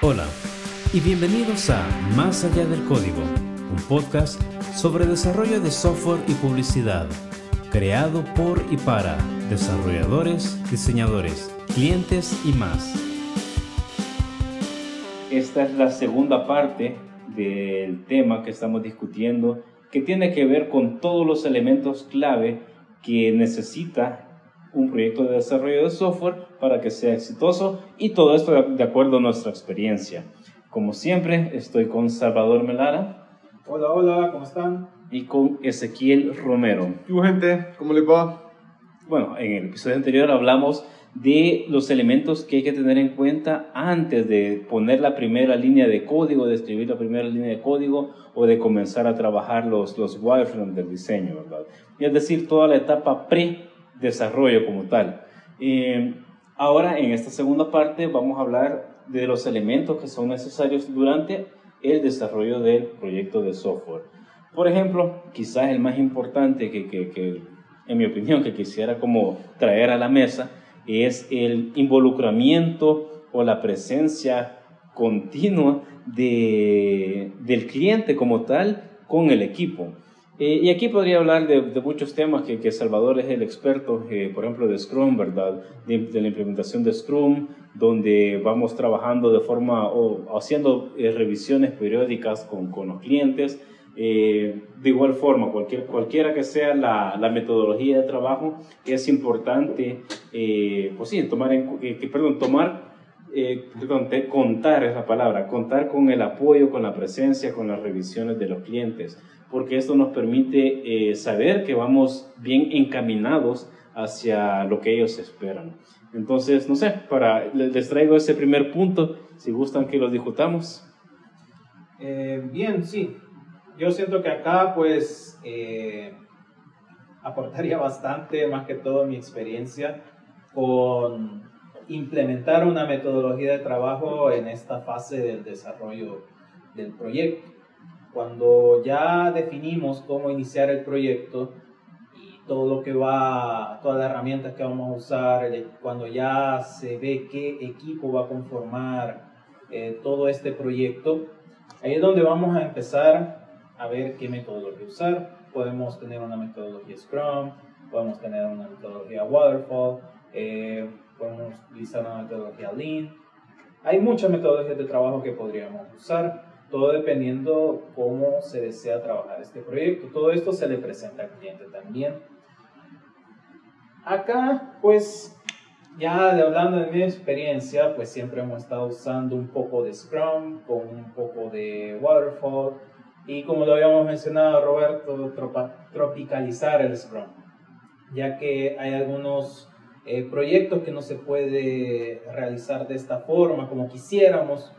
Hola y bienvenidos a Más allá del código, un podcast sobre desarrollo de software y publicidad, creado por y para desarrolladores, diseñadores, clientes y más. Esta es la segunda parte del tema que estamos discutiendo que tiene que ver con todos los elementos clave que necesita un proyecto de desarrollo de software para que sea exitoso y todo esto de acuerdo a nuestra experiencia. Como siempre, estoy con Salvador Melara. Hola, hola, ¿cómo están? Y con Ezequiel Romero. ¿Y gente? ¿Cómo les va? Bueno, en el episodio anterior hablamos de los elementos que hay que tener en cuenta antes de poner la primera línea de código, de escribir la primera línea de código o de comenzar a trabajar los, los wireframes del diseño, ¿verdad? Y es decir, toda la etapa pre-desarrollo como tal. Eh, ahora, en esta segunda parte, vamos a hablar de los elementos que son necesarios durante el desarrollo del proyecto de software. Por ejemplo, quizás el más importante que, que, que en mi opinión, que quisiera como traer a la mesa es el involucramiento o la presencia continua de, del cliente como tal con el equipo. Eh, y aquí podría hablar de, muchos temas que, que, Salvador es el experto, eh, por ejemplo, de Scrum, ¿verdad? De, la implementación de Scrum, donde vamos trabajando de forma o haciendo eh, revisiones periódicas con, con los clientes. de igual forma, cualquier, cualquiera que sea la, la metodología de trabajo, es importante, pues sí, tomar, en, perdón, tomar perdón, contar es la palabra, contar con el apoyo, con la presencia, con las revisiones de los clientes porque esto nos permite eh, saber que vamos bien encaminados hacia lo que ellos esperan. Entonces, no sé, para, les traigo ese primer punto, si gustan que lo discutamos. Eh, bien, sí. Yo siento que acá, pues, eh, aportaría bastante, más que todo mi experiencia, con implementar una metodología de trabajo en esta fase del desarrollo del proyecto cuando ya definimos cómo iniciar el proyecto y todo lo que va, todas las herramientas que vamos a usar, cuando ya se ve qué equipo va a conformar eh, todo este proyecto, ahí es donde vamos a empezar a ver qué metodología usar. Podemos tener una metodología Scrum, podemos tener una metodología Waterfall, eh, podemos utilizar una metodología Lean. Hay muchas metodologías de trabajo que podríamos usar todo dependiendo cómo se desea trabajar este proyecto. Todo esto se le presenta al cliente también. Acá, pues, ya hablando de mi experiencia, pues siempre hemos estado usando un poco de Scrum con un poco de Waterfall y como lo habíamos mencionado Roberto, tropicalizar el Scrum, ya que hay algunos eh, proyectos que no se puede realizar de esta forma como quisiéramos,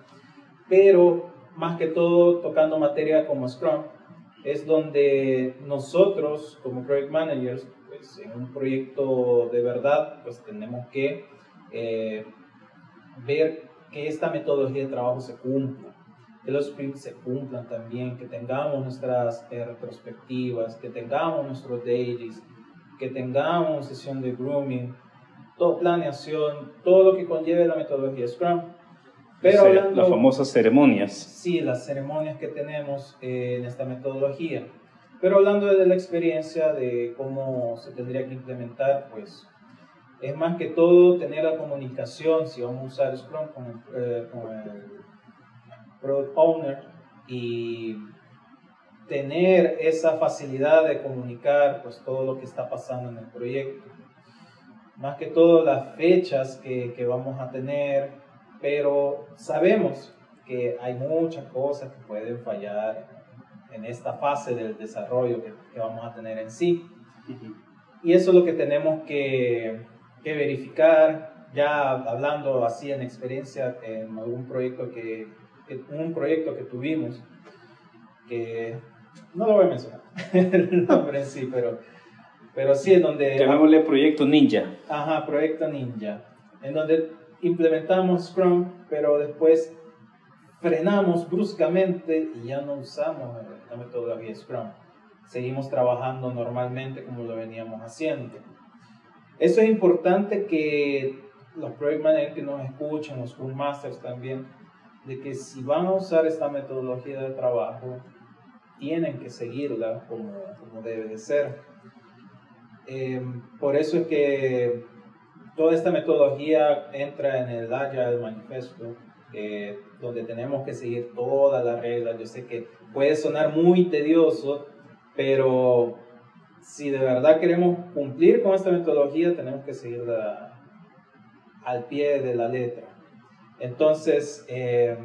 pero más que todo tocando materia como Scrum, es donde nosotros como project managers, pues en un proyecto de verdad, pues tenemos que eh, ver que esta metodología de trabajo se cumpla, que los sprints se cumplan también, que tengamos nuestras eh, retrospectivas, que tengamos nuestros dailies, que tengamos sesión de grooming, toda planeación, todo lo que conlleve la metodología Scrum pero las famosas ceremonias. Sí, las ceremonias que tenemos eh, en esta metodología. Pero hablando de la experiencia de cómo se tendría que implementar, pues es más que todo tener la comunicación, si vamos a usar Scrum con el, eh, con el Product Owner y tener esa facilidad de comunicar pues todo lo que está pasando en el proyecto. Más que todo las fechas que, que vamos a tener, pero sabemos que hay muchas cosas que pueden fallar en esta fase del desarrollo que, que vamos a tener en sí. Y eso es lo que tenemos que, que, verificar, ya hablando así en experiencia en algún proyecto que, un proyecto que tuvimos, que no lo voy a mencionar el nombre en sí, pero, pero sí en donde... Llamémosle Proyecto Ninja. Ajá, Proyecto Ninja, en donde implementamos Scrum, pero después frenamos bruscamente y ya no usamos la metodología Scrum. Seguimos trabajando normalmente como lo veníamos haciendo. Eso es importante que los project managers que nos escuchan, los Scrum Masters también, de que si van a usar esta metodología de trabajo, tienen que seguirla como, como debe de ser. Em, por eso es que toda esta metodología entra en el Agile Manifesto, donde tenemos que seguir todas las reglas. Yo sé que puede sonar muy tedioso, pero si de verdad queremos cumplir con esta metodología, tenemos que seguirla al pie de la letra. Entonces, eh,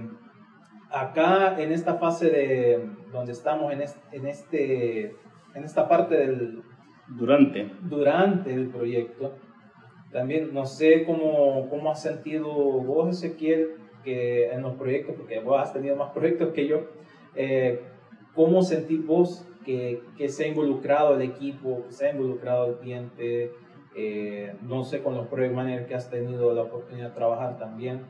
acá en esta fase de donde estamos en, en, este, en esta parte del... Durante. Durante el proyecto. También no sé cómo, cómo has sentido vos, Ezequiel, que en los proyectos, porque vos has tenido más proyectos que yo, eh, ¿cómo sentís vos que, que, se ha involucrado el equipo, que se ha involucrado el cliente? Eh, no sé, con los project managers que has tenido la oportunidad de trabajar también.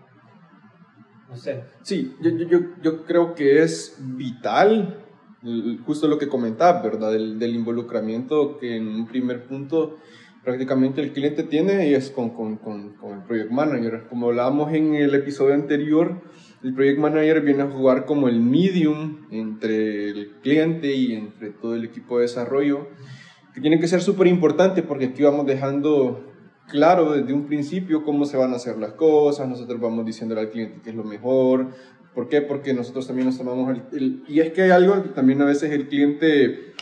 No sé. Sí, yo, yo, yo creo que es vital, justo lo que comentaba, ¿verdad? Del, del involucramiento que en un primer punto prácticamente el cliente tiene y es con, con, con, con, el Project Manager. Como hablábamos en el episodio anterior, el Project Manager viene a jugar como el medium entre el cliente y entre todo el equipo de desarrollo, que tiene que ser súper importante porque aquí vamos dejando claro desde un principio cómo se van a hacer las cosas, nosotros vamos diciéndole al cliente qué es lo mejor. ¿Por qué? Porque nosotros también nos tomamos el, y es que hay algo que también a veces el cliente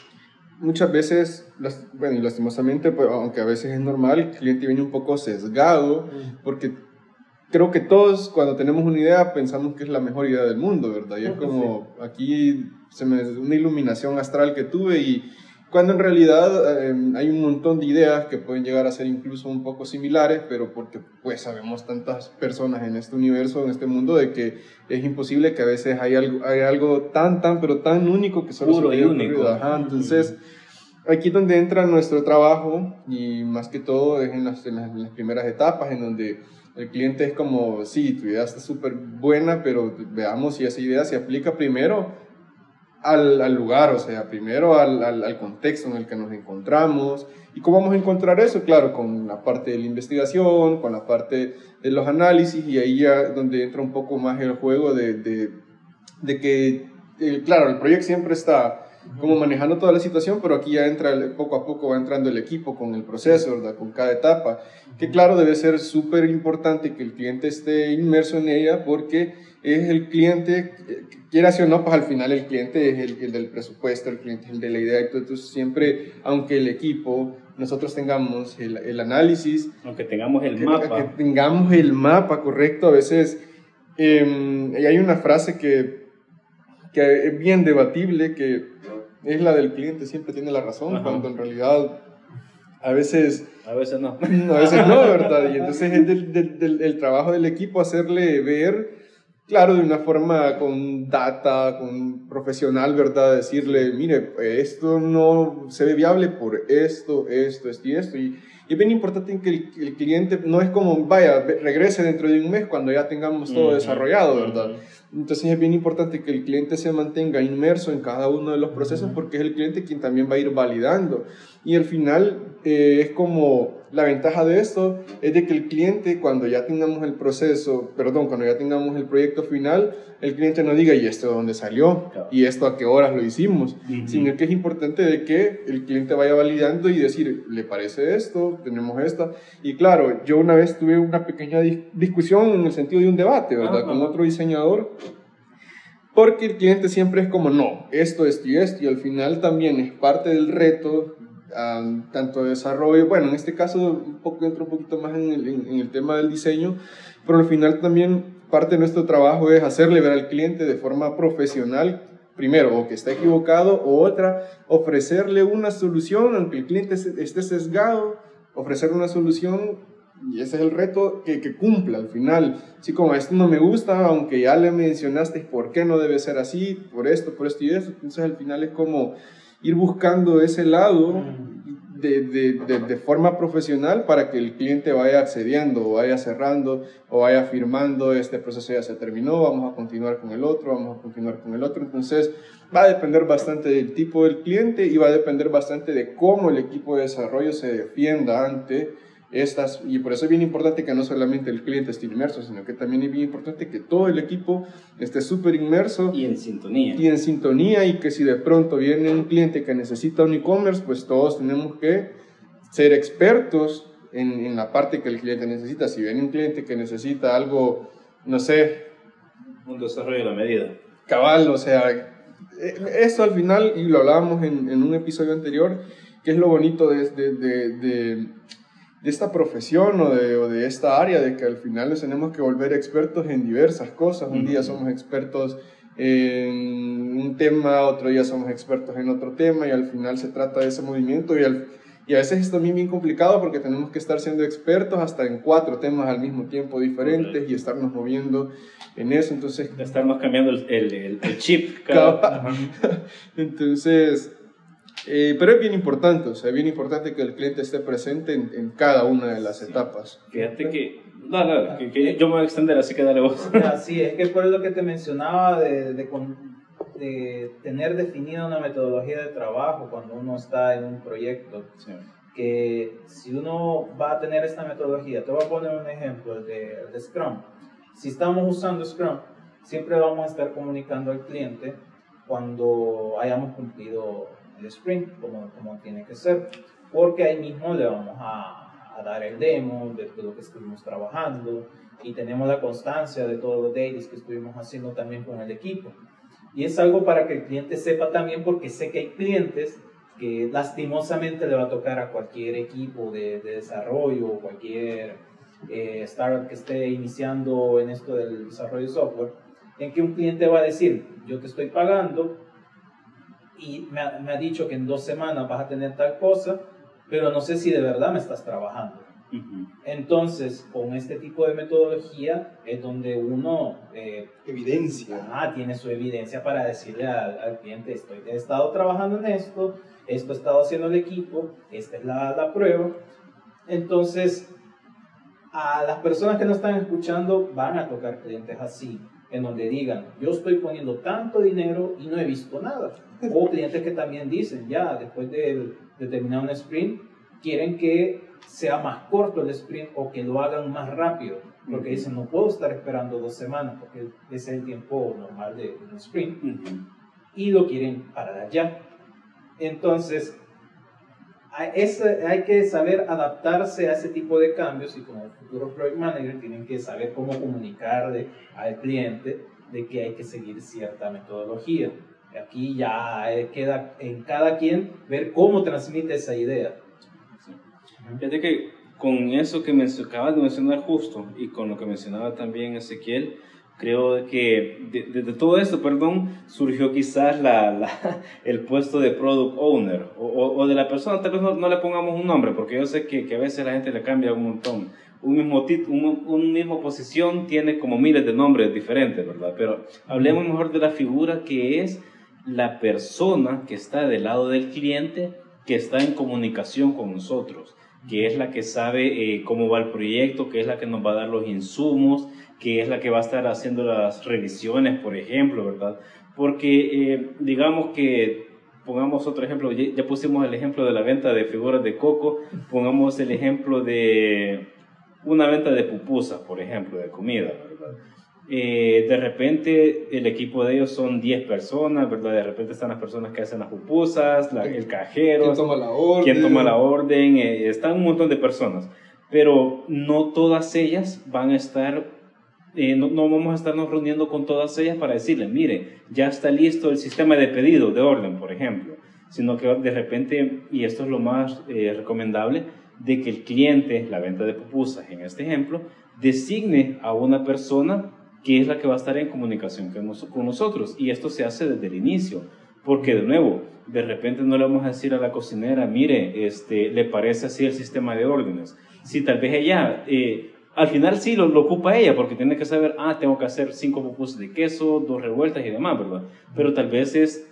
muchas veces, bueno, y lastimosamente, pues, aunque a veces es normal, el cliente viene un poco sesgado, porque creo que todos cuando tenemos una idea pensamos que es la mejor idea del mundo, ¿verdad? Y es como, aquí se me una iluminación astral que tuve y cuando en realidad em, hay un montón de ideas que pueden llegar a ser incluso un poco similares, pero porque pues sabemos tantas personas en este universo, en este mundo, de que es imposible que a veces hay algo, hay algo tan, tan, pero tan único que solo Puro y único. entonces, aquí es donde entra nuestro trabajo y más que todo es en las, en las, primeras etapas, en donde el cliente es como, sí, tu idea está súper buena, pero veamos si esa idea se aplica primero al, al, lugar, o sea, primero al, al, contexto en el que nos encontramos. ¿Y cómo vamos a encontrar eso? Claro, con la parte de la investigación, con la parte de los análisis, y ahí ya donde entra un poco más el juego de, de, que, eh, claro, el proyecto siempre está como manejando toda la situación, pero aquí ya entra, poco a poco va entrando el equipo con el proceso, ¿verdad? Con cada etapa, que claro, debe ser súper importante que el cliente esté inmerso en ella porque es el cliente, quiera o no, pues al final el cliente es el, del presupuesto, el cliente es el de la idea, entonces siempre, aunque el equipo, nosotros tengamos el, el análisis, aunque tengamos el mapa, que tengamos el mapa correcto, a veces, eh, y hay una frase que, que es bien debatible, que es la del cliente siempre tiene la razón, cuando en realidad a veces... A veces no. A veces no, ¿verdad? Y entonces es del, del, el trabajo del equipo hacerle ver, claro, de una forma con data, con profesional, ¿verdad? Decirle, mire, esto no se ve viable por esto, esto, esto y esto. Y es bien importante que el, el, cliente no es como, vaya, regrese dentro de un mes cuando ya tengamos todo desarrollado, ¿verdad? Entonces es bien importante que el cliente se mantenga inmerso en cada uno de los procesos porque es el cliente quien también va a ir validando. Y al final eh, es como la ventaja de esto es de que el cliente cuando ya tengamos el proceso, perdón, cuando ya tengamos el proyecto final, el cliente no diga, ¿y esto de dónde salió? ¿Y esto a qué horas lo hicimos? Sino que es importante de que el cliente vaya validando y decir, ¿le parece esto? Tenemos esto. Y claro, yo una vez tuve una pequeña discusión en el sentido de un debate, ¿verdad? Con otro diseñador porque el cliente siempre es como, no, esto, esto y esto, y al final también es parte del reto tanto de desarrollo, bueno, en este caso un poco, entro un poquito más en el, en el tema del diseño, pero al final también parte de nuestro trabajo es hacerle ver al cliente de forma profesional, primero, o que está equivocado, o otra, ofrecerle una solución, aunque el cliente esté sesgado, ofrecer una solución y ese es el reto que, que, cumpla al final. Así como esto no me gusta, aunque ya le mencionaste por qué no debe ser así, por esto, por esto y eso. Entonces al final es como ir buscando ese lado de, de, de, forma profesional para que el cliente vaya accediendo o vaya cerrando o vaya firmando, este proceso ya se terminó, vamos a continuar con el otro, vamos a continuar con el otro. Entonces va a depender bastante del tipo del cliente y va a depender bastante de cómo el equipo de desarrollo se defienda ante estas, y por eso es bien importante que no solamente el cliente esté inmerso, sino que también es bien importante que todo el equipo esté súper inmerso. Y en sintonía. Y en sintonía, y que si de pronto viene un cliente que necesita un e-commerce, pues todos tenemos que ser expertos en, en, la parte que el cliente necesita. Si viene un cliente que necesita algo, no sé... Un desarrollo de la medida. Cabal, o sea, eh, esto al final, y lo hablábamos en, en un episodio anterior, que es lo bonito de, de, de de esta profesión o de, o de, esta área, de que al final nos tenemos que volver expertos en diversas cosas. Un día somos expertos en un tema, otro día somos expertos en otro tema y al final se trata de ese movimiento y, al, y a veces es también bien complicado porque tenemos que estar siendo expertos hasta en cuatro temas al mismo tiempo diferentes y estarnos moviendo en eso. Entonces, estarnos cambiando el, el, el chip. Cada... Entonces, eh, pero es bien importante, o sea, es bien importante que el cliente esté presente en, en cada una de las etapas. Fíjate que, no, no, que, que, yo me voy a extender, así que dale vos. Sí, es que por lo que te mencionaba de, de, de, tener definida una metodología de trabajo cuando uno está en un proyecto. Sí. Que si uno va a tener esta metodología, te voy a poner un ejemplo de, de Scrum. Si estamos usando Scrum, siempre vamos a estar comunicando al cliente cuando hayamos cumplido el sprint como, como tiene que ser, porque ahí mismo le vamos a, a dar el demo de todo lo que estuvimos trabajando y tenemos la constancia de todos los dailies que estuvimos haciendo también con el equipo. Y es algo para que el cliente sepa también, porque sé que hay clientes que lastimosamente le va a tocar a cualquier equipo de, de desarrollo o cualquier eh, startup que esté iniciando en esto del desarrollo de software, en que un cliente va a decir, yo te estoy pagando y me ha, me ha, dicho que en dos semanas vas a tener tal cosa, pero no sé si de verdad me estás trabajando. Uh -huh. Entonces, con este tipo de metodología es donde uno... Eh, evidencia. Ah, tiene su evidencia para decirle al, al, cliente, estoy, he estado trabajando en esto, esto he estado haciendo el equipo, esta es la, la prueba. Entonces, a las personas que no están escuchando van a tocar clientes así en donde digan, yo estoy poniendo tanto dinero y no he visto nada. O clientes que también dicen, ya, después de, de terminar un sprint, quieren que sea más corto el sprint o que lo hagan más rápido. Porque uh -huh. dicen, no puedo estar esperando dos semanas porque ese es el tiempo normal de, de un sprint. Uh -huh. Y lo quieren para allá. Entonces, es, hay que saber adaptarse a ese tipo de cambios y como futuros project manager tienen que saber cómo comunicar de, al cliente de que hay que seguir cierta metodología. Aquí ya queda en cada quien ver cómo transmite esa idea. Sí. Fíjate que con eso que me acabas de mencionar justo y con lo que mencionaba también Ezequiel, creo que de, de, de, todo esto, perdón, surgió quizás la, la, el puesto de product owner o, o, o de la persona, tal vez no, no, le pongamos un nombre, porque yo sé que, que, a veces la gente le cambia un montón. Un mismo, tit, un, un mismo posición tiene como miles de nombres diferentes, ¿verdad? Pero hablemos mejor de la figura que es la persona que está del lado del cliente, que está en comunicación con nosotros, que es la que sabe eh, cómo va el proyecto, que es la que nos va a dar los insumos, que es la que va a estar haciendo las revisiones, por ejemplo, ¿verdad? Porque eh, digamos que, pongamos otro ejemplo, ya, pusimos el ejemplo de la venta de figuras de coco, pongamos el ejemplo de una venta de pupusas, por ejemplo, de comida, ¿verdad? Eh, de repente el equipo de ellos son 10 personas, ¿verdad? De repente están las personas que hacen las pupusas, la, el cajero, ¿Quién toma la orden? ¿Quién toma la orden? Eh, están un montón de personas, pero no todas ellas van a estar eh, no, no, vamos a estarnos reuniendo con todas ellas para decirles, mire, ya está listo el sistema de pedido, de orden, por ejemplo, sino que de repente, y esto es lo más recomendable, de que el cliente, la venta de pupusas en este ejemplo, designe a una persona que es la que va a estar en comunicación con nosotros. Y esto se hace desde el inicio, porque de nuevo, de repente no le vamos a decir a la cocinera, mire, este, ¿le parece así el sistema de órdenes? Si tal vez ella... Eh, al final sí lo, lo, ocupa ella, porque tiene que saber, ah, tengo que hacer cinco pupusas de queso, dos revueltas y demás, ¿verdad? Pero tal vez es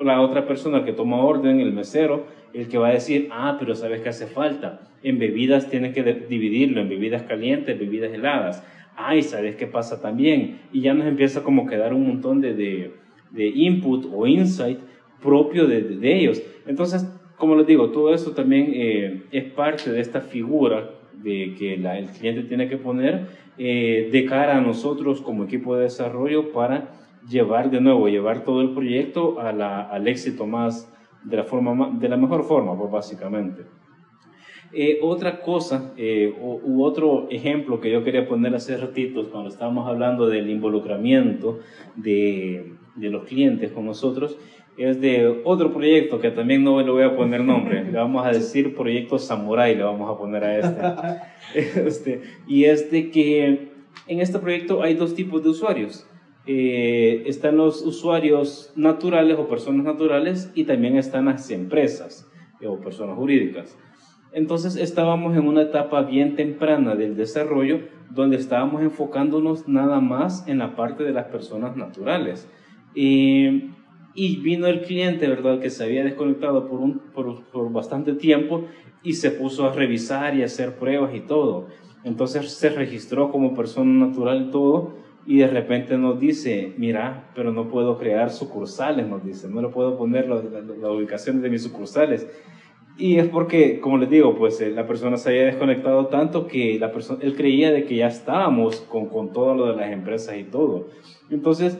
la otra persona que toma orden, el mesero, el que va a decir, ah, pero sabes que hace falta. En bebidas tiene que dividirlo, en bebidas calientes, bebidas heladas. Ay, ¿sabes qué pasa también? Y ya nos empieza como a quedar un montón de, de, de input o insight propio de, de, ellos. Entonces, como les digo, todo eso también eh, es parte de esta figura de que el cliente tiene que poner eh, de cara a nosotros como equipo de desarrollo para llevar de nuevo, llevar todo el proyecto a al éxito más, de la, forma, de la mejor forma, pues básicamente. Eh, otra cosa, eh, u, otro ejemplo que yo quería poner hace ratitos cuando estábamos hablando del involucramiento de, de, los clientes con nosotros, es de otro proyecto que también no le voy a poner nombre, le vamos a decir proyecto Samurai, le vamos a poner a este. este y es de que en este proyecto hay dos tipos de usuarios. Eh, están los usuarios naturales o personas naturales y también están las empresas o personas jurídicas. Entonces estábamos en una etapa bien temprana del desarrollo donde estábamos enfocándonos nada más en la parte de las personas naturales. y vino el cliente, ¿verdad? Que se había desconectado por, un, por, bastante tiempo y se puso a revisar y a hacer pruebas y todo. Entonces se registró como persona natural y todo y de repente nos dice, mira, pero no puedo crear sucursales, nos dice, no le puedo poner las la, ubicaciones de mis sucursales. Y es porque, como les digo, pues eh, la persona se había desconectado tanto que la persona, él creía de que ya estábamos con, con todo lo de las empresas y todo. Entonces,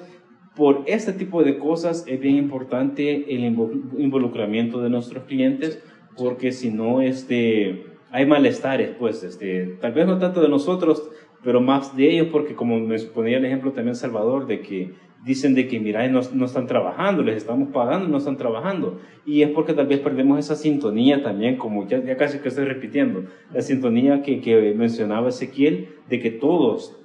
por este tipo de cosas es bien importante el involucramiento de nuestros clientes, porque si no, este, hay malestares, pues, este, tal vez no tanto de nosotros, pero más de ellos, porque como me ponía el ejemplo también Salvador, de que dicen de que, mira, no, no, están trabajando, les estamos pagando no están trabajando. Y es porque tal vez perdemos esa sintonía también, como ya, ya casi que estoy repitiendo, la sintonía que, que mencionaba Ezequiel, de que todos,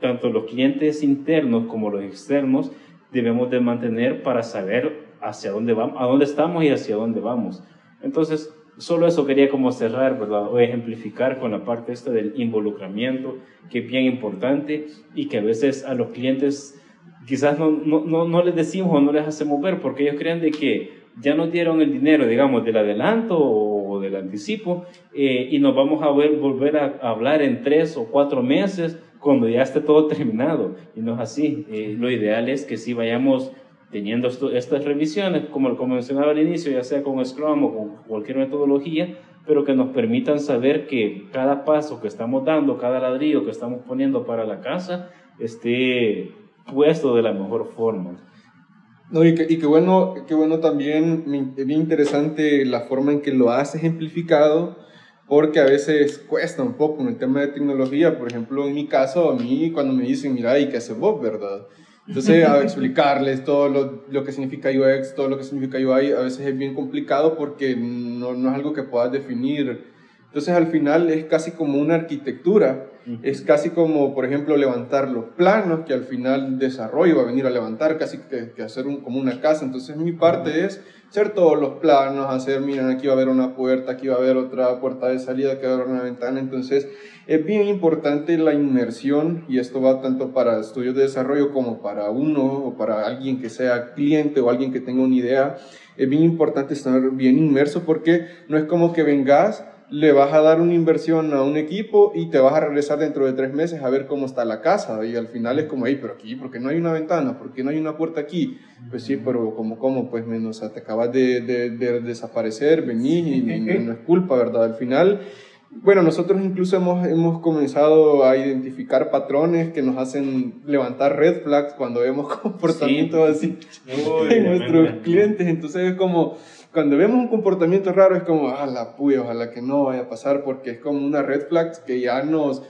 tanto los clientes internos como los externos, debemos de mantener para saber hacia dónde vamos, a dónde estamos y hacia dónde vamos. Entonces, solo eso quería como cerrar, ¿verdad? O ejemplificar con la parte esta del involucramiento, que es bien importante y que a veces a los clientes quizás no, no, no, les decimos o no les hacemos ver porque ellos creen de que ya nos dieron el dinero, digamos, del adelanto o del anticipo eh, y nos vamos a ver, volver a hablar en tres o cuatro meses cuando ya esté todo terminado. Y no es así. Eh, lo ideal es que si vayamos teniendo estas revisiones, como, como mencionaba al inicio, ya sea con Scrum o con cualquier metodología, pero que nos permitan saber que cada paso que estamos dando, cada ladrillo que estamos poniendo para la casa, esté puesto de la mejor forma. No, y que, bueno, qué bueno también, bien interesante la forma en que lo has ejemplificado, porque a veces cuesta un poco en el tema de tecnología. Por ejemplo, en mi caso, a mí cuando me dicen, mira, ¿y qué hace vos, verdad? Entonces, a explicarles todo lo, lo, que significa UX, todo lo que significa UI, a veces es bien complicado porque no, no es algo que puedas definir. Entonces, al final es casi como una arquitectura. Es casi como, por ejemplo, levantar los planos que al final desarrollo va a venir a levantar, casi que, que hacer un, como una casa. Entonces, mi parte es hacer todos los planos, hacer, miren, aquí va a haber una puerta, aquí va a haber otra puerta de salida, aquí va a haber una ventana. Entonces, es bien importante la inmersión y esto va tanto para estudios de desarrollo como para uno o para alguien que sea cliente o alguien que tenga una idea. Es bien importante estar bien inmerso porque no es como que vengas, le vas a dar una inversión a un equipo y te vas a regresar dentro de tres meses a ver cómo está la casa y al final es como, ahí, pero aquí, ¿por qué no hay una ventana? ¿Por qué no hay una puerta aquí? Pues sí, pero como, como, pues menos, te acabas de, de, desaparecer, venís y, no es culpa, ¿verdad? Al final bueno, nosotros incluso hemos, hemos comenzado a identificar patrones que nos hacen levantar red flags cuando vemos comportamientos así en nuestros clientes. Entonces es como, cuando vemos un comportamiento raro es como, ah, la puya, ojalá que no vaya a pasar porque es como una red flag que ya nos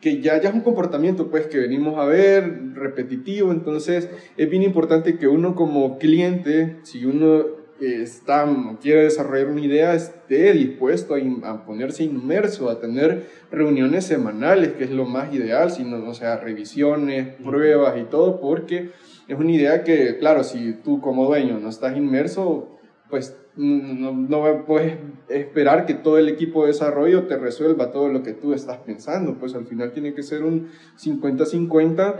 que ya, ya es un comportamiento pues que venimos a ver repetitivo, entonces es bien importante que uno como cliente, si uno está, quiere desarrollar una idea, esté dispuesto a, ponerse inmerso, a tener reuniones semanales, que es lo más ideal, sino, o sea, revisiones, pruebas y todo, porque es una idea que, claro, si tú como dueño no estás inmerso, pues no, no, puedes esperar que todo el equipo de desarrollo te resuelva todo lo que tú estás pensando, pues al final tiene que ser un 50-50.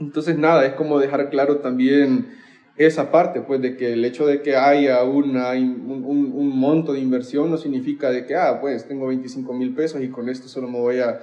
Entonces, nada, es como dejar claro también esa parte, pues de que el hecho de que haya una, un, un, monto de inversión no significa de que, ah, pues tengo 25 mil pesos y con esto solo me voy a,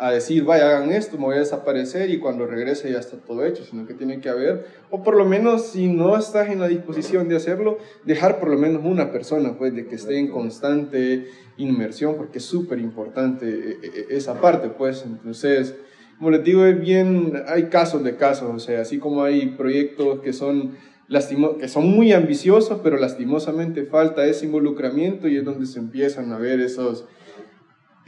a decir, vaya, hagan esto, me voy a desaparecer y cuando regrese ya está todo hecho, sino que tiene que haber, o por lo menos si no estás en la disposición de hacerlo, dejar por lo menos una persona, pues, de que esté en constante inmersión, porque es súper importante eh, eh, esa parte, pues, entonces, como les digo, es bien, hay casos de casos, o sea, así como hay proyectos que son lastimo que son muy ambiciosos, pero lastimosamente falta ese involucramiento y es donde se empiezan a ver esos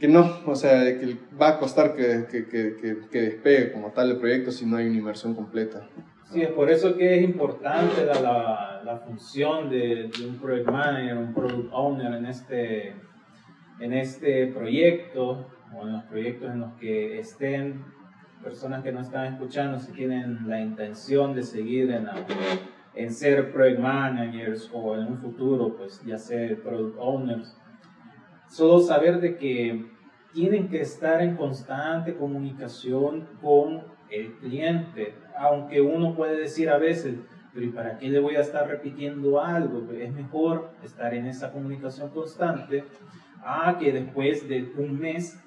que no, o sea, que va a costar que, que, que, que, despegue como tal el proyecto si no hay una inversión completa. Sí, es por eso que es importante la, la, la función de, de, un project manager, un product owner en este, en este proyecto o en los proyectos en los que estén personas que no están escuchando, si tienen la intención de seguir en, la, en ser project managers o en un futuro, pues ya ser product owners, solo saber de que tienen que estar en constante comunicación con el cliente, aunque uno puede decir a veces, pero ¿y para qué le voy a estar repitiendo algo? Es mejor estar en esa comunicación constante a que después de un mes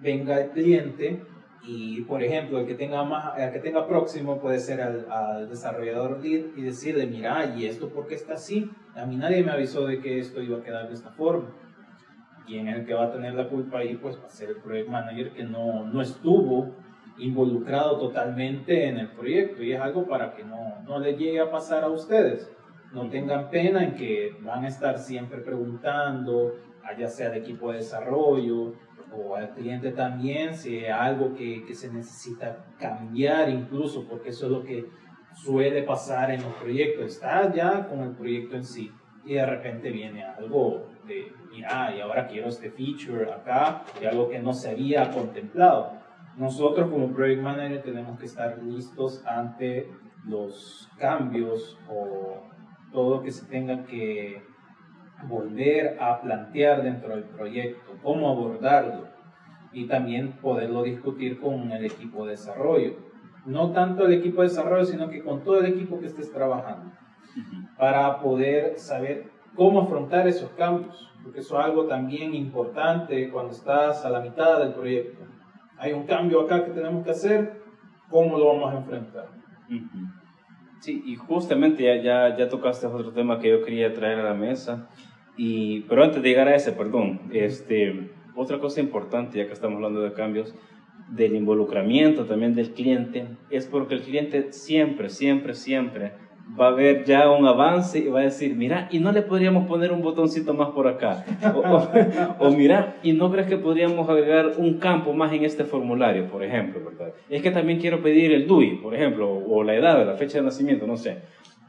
venga el cliente y, por ejemplo, el que tenga, más, el que tenga próximo puede ser al, al desarrollador lead y decirle, mira, ¿y esto por qué está así? A mí nadie me avisó de que esto iba a quedar de esta forma quien es el que va a tener la culpa ahí, pues va a ser el project manager que no, no estuvo involucrado totalmente en el proyecto y es algo para que no, no le llegue a pasar a ustedes. No tengan pena en que van a estar siempre preguntando, ya sea de equipo de desarrollo o al cliente también, si hay algo que, que se necesita cambiar incluso, porque eso es lo que suele pasar en los proyectos. Está ya con el proyecto en sí y de repente viene algo de, mira, y ahora quiero este feature acá, y algo que no se había contemplado. Nosotros como Project Manager tenemos que estar listos ante los cambios o todo lo que se tenga que volver a plantear dentro del proyecto, cómo abordarlo y también poderlo discutir con el equipo de desarrollo. No tanto el equipo de desarrollo, sino que con todo el equipo que estés trabajando, para poder saber cómo afrontar esos cambios, porque eso es algo también importante cuando estás a la mitad del proyecto. Hay un cambio acá que tenemos que hacer, ¿cómo lo vamos a enfrentar? Sí, y justamente ya, ya, ya tocaste otro tema que yo quería traer a la mesa, y, pero antes de llegar a ese, perdón, este, otra cosa importante, ya que estamos hablando de cambios, del involucramiento también del cliente, es porque el cliente siempre, siempre, siempre va a ver ya un avance y va a decir, mira, y no le podríamos poner un botoncito más por acá. O, mira, y no crees que podríamos agregar un campo más en este formulario, por ejemplo, ¿verdad? Es que también quiero pedir el DUI, por ejemplo, o la edad, la fecha de nacimiento, no sé.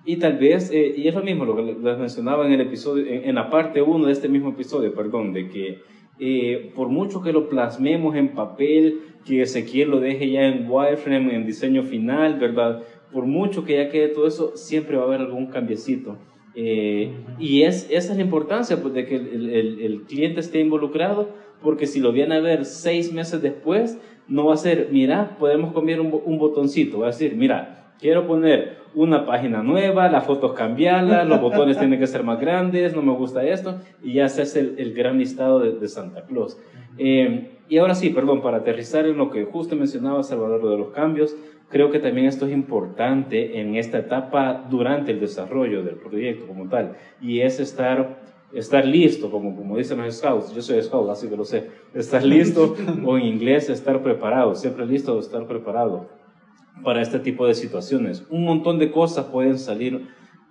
Y tal vez, eh, y es lo mismo lo que les mencionaba en el episodio, en, la parte 1 de este mismo episodio, perdón, de que eh, por mucho que lo plasmemos en papel, que Ezequiel lo deje ya en wireframe, en diseño final, ¿verdad? Por mucho que ya quede todo eso, siempre va a haber algún cambiecito. Eh, y es, esa es la importancia pues, de que el, el, el, cliente esté involucrado, porque si lo viene a ver seis meses después, no va a ser, mira, podemos cambiar un, un botoncito, va a decir, mira, quiero poner una página nueva, las fotos cambiarlas, los botones tienen que ser más grandes, no me gusta esto, y ya se hace el, el gran listado de, de Santa Claus. Eh, y ahora sí, perdón, para aterrizar en lo que justo mencionaba Salvador, lo de los cambios, creo que también esto es importante en esta etapa durante el desarrollo del proyecto como tal, y es estar, estar listo, como, como dicen los scouts, yo soy scout, así que lo sé, estar listo, o en inglés estar preparado, siempre listo de estar preparado para este tipo de situaciones. Un montón de cosas pueden salir,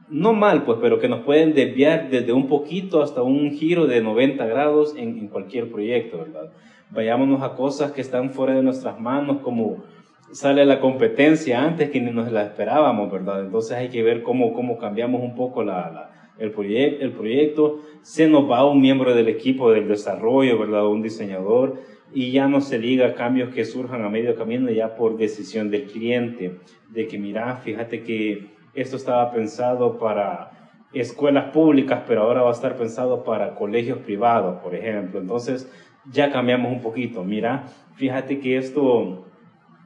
no mal, pues, pero que nos pueden desviar desde un poquito hasta un giro de 90 grados en, en cualquier proyecto, ¿verdad? Vayámonos a cosas que están fuera de nuestras manos, como sale la competencia antes que ni nos la esperábamos, ¿verdad? Entonces hay que ver cómo, cómo cambiamos un poco la, el, proyecto el proyecto. Se nos va un miembro del equipo del desarrollo, ¿verdad? Un diseñador y ya no se diga cambios que surjan a medio camino ya por decisión del cliente, de que mira, fíjate que esto estaba pensado para escuelas públicas, pero ahora va a estar pensado para colegios privados, por ejemplo. Entonces ya cambiamos un poquito. Mira, fíjate que esto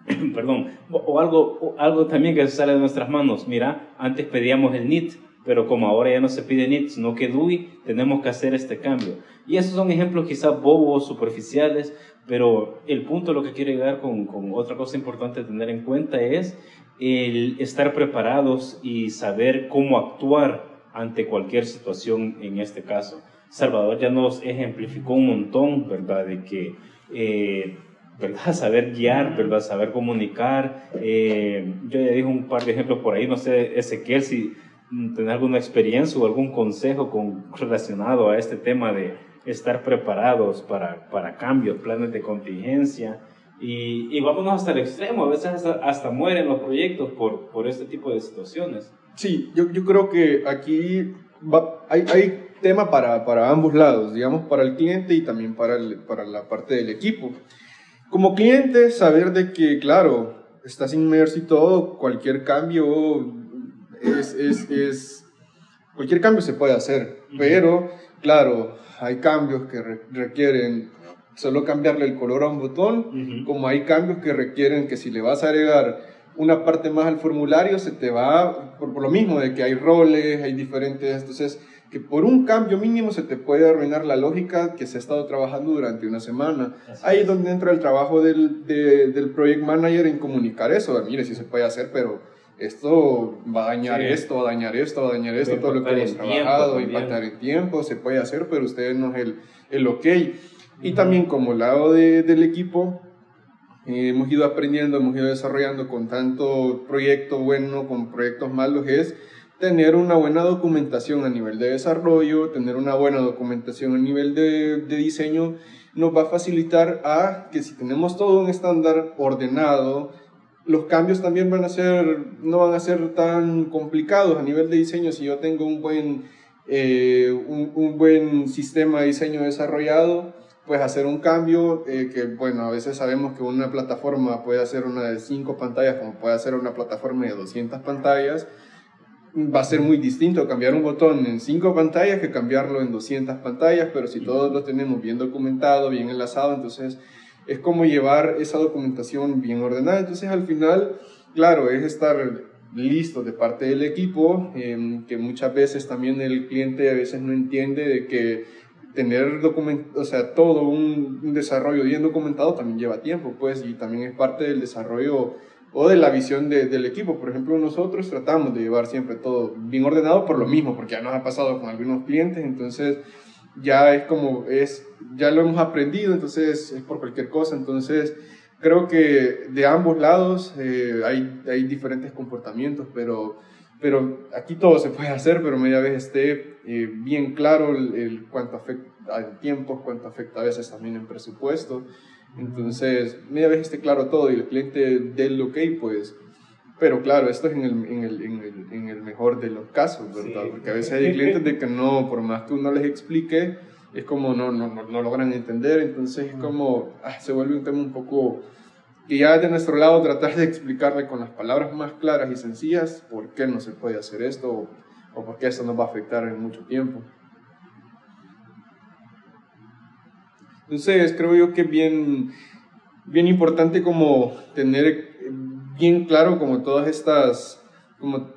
perdón, o algo, algo también que sale de nuestras manos. Mira, antes pedíamos el NIT, pero como ahora ya no se pide NIT, sino que DUI, tenemos que hacer este cambio. Y esos son ejemplos quizás bobos, superficiales, Pero el punto, lo que quiero llegar con, con otra cosa importante a tener en cuenta es el estar preparados y saber cómo actuar ante cualquier situación en este caso. Salvador ya nos ejemplificó un montón, ¿verdad? De que, eh, ¿verdad? Saber guiar, ¿verdad? Saber comunicar. Eh, yo ya dije un par de ejemplos por ahí, no sé, Ezequiel, si tener alguna experiencia o algún consejo con, relacionado a este tema de estar preparados para, para cambios, planes de contingencia. Y, y vámonos hasta el extremo, a veces hasta, hasta mueren los proyectos por, por este tipo de situaciones. Sí, yo, yo creo que aquí va, hay, hay tema para, para ambos lados, digamos, para el cliente y también para, el, para la parte del equipo. Como cliente, saber de que, claro, estás inmerso y todo, cualquier cambio es, es, es cualquier cambio se puede hacer, pero, claro, hay cambios que requieren solo cambiarle el color a un botón, como hay cambios que requieren que si le vas a agregar una parte más al formulario, se te va, por, por, lo mismo de que hay roles, hay diferentes, entonces que por un cambio mínimo se te puede arruinar la lógica que se ha estado trabajando durante una semana. Ahí es donde entra el trabajo del, del project manager en comunicar eso, mire, si se puede hacer, pero esto va a dañar esto, va a dañar esto, va a dañar esto, todo lo que hemos trabajado, impactar en tiempo, se puede hacer, pero ustedes no es el, el ok. Y también como lado de, del equipo, eh, hemos ido aprendiendo, hemos ido desarrollando con tanto proyecto bueno, con proyectos malos, es tener una buena documentación a nivel de desarrollo, tener una buena documentación a nivel de, de diseño, nos va a facilitar a que si tenemos todo un estándar ordenado, los cambios también van a ser, no van a ser tan complicados a nivel de diseño. Si yo tengo un buen, eh, un, un, buen sistema de diseño desarrollado, pues hacer un cambio eh, que, bueno, a veces sabemos que una plataforma puede hacer una de 5 pantallas como puede hacer una plataforma de 200 pantallas, va a ser muy distinto cambiar un botón en 5 pantallas que cambiarlo en 200 pantallas, pero si todos lo tenemos bien documentado, bien enlazado, entonces es como llevar esa documentación bien ordenada. Entonces al final, claro, es estar listo de parte del equipo, em, que muchas veces también el cliente a veces no entiende de que tener documento, o sea, todo un, desarrollo bien documentado también lleva tiempo, pues, y también es parte del desarrollo o de la visión de, del equipo. Por ejemplo, nosotros tratamos de llevar siempre todo bien ordenado por lo mismo, porque ya nos ha pasado con algunos clientes, entonces ya es como, es, ya lo hemos aprendido, entonces es por cualquier cosa, entonces creo que de ambos lados eh, hay, hay diferentes comportamientos, pero, pero aquí todo se puede hacer, pero media vez esté eh, bien claro el, el, cuánto afecta al tiempo, cuánto afecta a veces también en presupuesto, entonces media vez esté claro todo y el cliente dé el ok, pues pero claro, esto es en el, en el, en el, en el mejor de los casos, ¿verdad? Porque a veces hay clientes de que no, por más que uno les explique, es como no, no, no, logran entender, entonces es como, ah, se vuelve un tema un poco que ya de nuestro lado tratar de explicarle con las palabras más claras y sencillas por qué no se puede hacer esto o, o por qué esto nos va a afectar en mucho tiempo. Entonces creo yo que bien, bien importante como tener bien claro como todas estas, como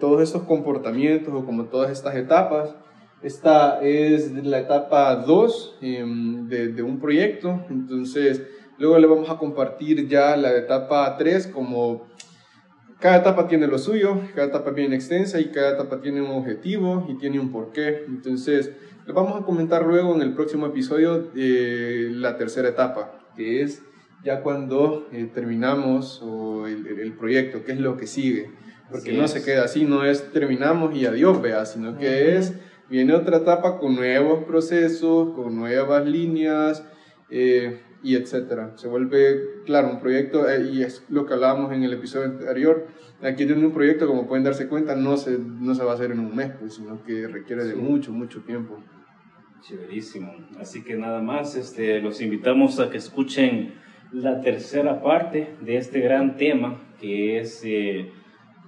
todos estos comportamientos o como todas estas etapas. Esta es la etapa 2 em, de, de, un proyecto, entonces luego le vamos a compartir ya la etapa 3 como cada etapa tiene lo suyo, cada etapa es bien extensa y cada etapa tiene un objetivo y tiene un porqué. Entonces, vamos a comentar luego en el próximo episodio de la tercera etapa, que es ya cuando eh, terminamos o el, el, proyecto, qué es lo que sigue. Porque así no es. se queda así, no es terminamos y adiós, vea, sino que uh -huh. es, viene otra etapa con nuevos procesos, con nuevas líneas eh, y etcétera. Se vuelve, claro, un proyecto, eh, y es lo que hablábamos en el episodio anterior, aquí tiene un proyecto, como pueden darse cuenta, no se, no se va a hacer en un mes, pues, sino que requiere de mucho, mucho tiempo. Chéverísimo. Así que nada más, este, los invitamos a que escuchen la tercera parte de este gran tema que es, eh,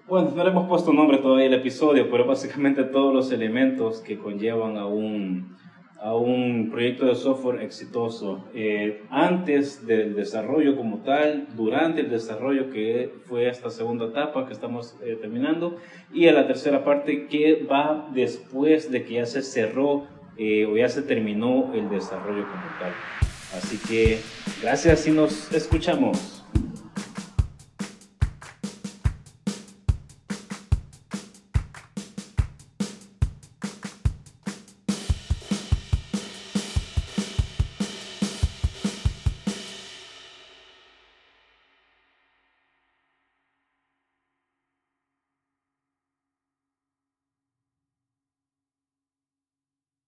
bueno, no le hemos puesto nombre todavía al episodio, pero básicamente todos los elementos que conllevan a un, a un proyecto de software exitoso. Eh, antes del desarrollo como tal, durante el desarrollo que fue esta segunda etapa que estamos eh, terminando, y a la tercera parte que va después de que ya se cerró o ya se terminó el desarrollo como tal. Así que gracias y nos escuchamos.